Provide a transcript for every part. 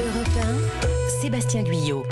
Europe 1, Sébastien Guyot.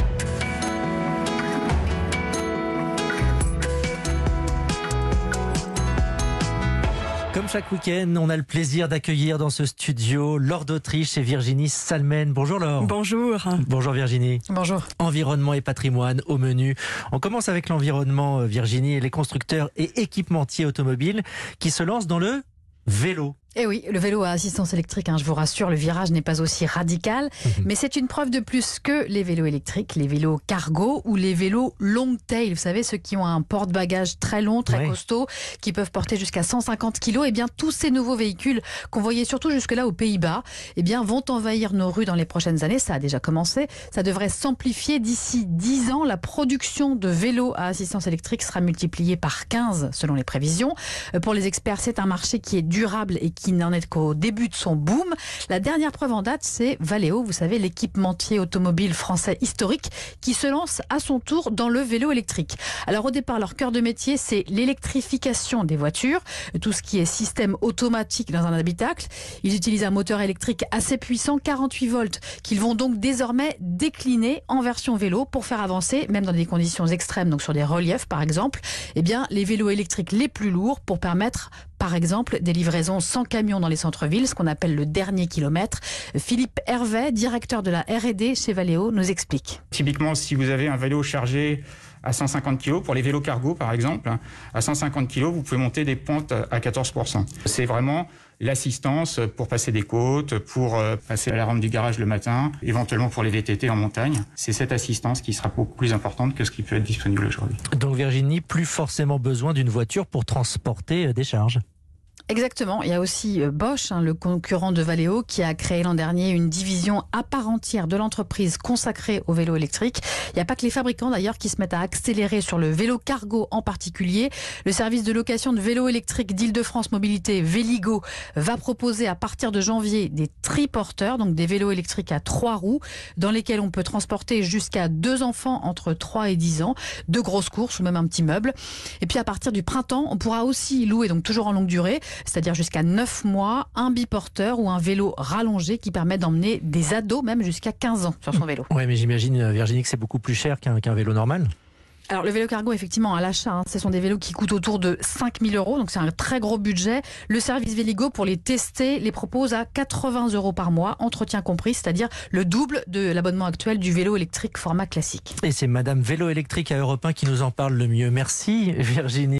Comme chaque week-end, on a le plaisir d'accueillir dans ce studio Laure d'Autriche et Virginie Salmen. Bonjour Laure. Bonjour. Bonjour Virginie. Bonjour. Environnement et patrimoine au menu. On commence avec l'environnement, euh, Virginie, et les constructeurs et équipementiers automobiles qui se lancent dans le vélo. Eh oui, le vélo à assistance électrique, hein, je vous rassure, le virage n'est pas aussi radical, mais c'est une preuve de plus que les vélos électriques, les vélos cargo ou les vélos long tail, vous savez, ceux qui ont un porte-bagages très long, très Ouais. costaud, qui peuvent porter jusqu'à 150 kilos. Eh bien, tous ces nouveaux véhicules qu'on voyait surtout jusque-là aux Pays-Bas, eh bien, vont envahir nos rues dans les prochaines années. Ça a déjà commencé. Ça devrait s'amplifier d'ici 10 ans. La production de vélos à assistance électrique sera multipliée par 15 selon les prévisions. Euh, Pour les experts, c'est un marché qui est durable et qui n'en est qu'au début de son boom. La dernière preuve en date, c'est Valeo, vous savez, l'équipementier automobile français historique qui se lance à son tour dans le vélo électrique. Alors au départ, leur cœur de métier, c'est l'électrification des voitures, tout ce qui est système automatique dans un habitacle. Ils utilisent un moteur électrique assez puissant, 48 volts, qu'ils vont donc désormais décliner en version vélo pour faire avancer, même dans des conditions extrêmes, donc sur des reliefs par exemple, eh bien les vélos électriques les plus lourds pour permettre par exemple des livraisons sans camion dans les centres-villes, ce qu'on appelle le dernier kilomètre. Philippe Hervé, directeur de la R&D chez Valeo, nous explique. Typiquement, si vous avez un vélo chargé à 150 kg, pour les vélos cargo par exemple, à 150 kg, vous pouvez monter des pentes à 14%. C'est vraiment l'assistance pour passer des côtes, pour euh, passer à la rampe du garage le matin, éventuellement pour les VTT en montagne. C'est cette assistance qui sera beaucoup plus importante que ce qui peut être disponible aujourd'hui. Donc Virginie, plus forcément besoin d'une voiture pour transporter euh, des charges. Exactement. Il y a aussi euh, Bosch, hein, le concurrent de Valeo, qui a créé l'an dernier une division à part entière de l'entreprise consacrée au vélo électrique. Il n'y a pas que les fabricants d'ailleurs qui se mettent à accélérer sur le vélo cargo en particulier. Le service de location de vélos électriques d'Île-de-France Mobilité, Véligo, va proposer à partir de janvier des triporteurs, donc des vélos électriques à trois roues, dans lesquels on peut transporter jusqu'à deux enfants entre 3 et 10 ans, de grosses courses ou même un petit meuble. Et puis à partir du printemps, on pourra aussi louer, donc toujours en longue durée, c'est-à-dire jusqu'à 9 mois, un biporteur ou un vélo rallongé qui permet d'emmener des ados même jusqu'à 15 ans sur son vélo. Ouais, mais j'imagine euh, Virginie que c'est beaucoup plus cher qu'un qu'un vélo normal. Alors le vélo cargo, effectivement, à l'achat, hein, ce sont des vélos qui coûtent autour de 5000 euros, donc c'est un très gros budget. Le service Véligo, pour les tester, les propose à 80 euros par mois, entretien compris, c'est-à-dire le double de l'abonnement actuel du vélo électrique format classique. Et c'est Madame Vélo électrique à Europe 1 qui nous en parle le mieux. Merci Virginie.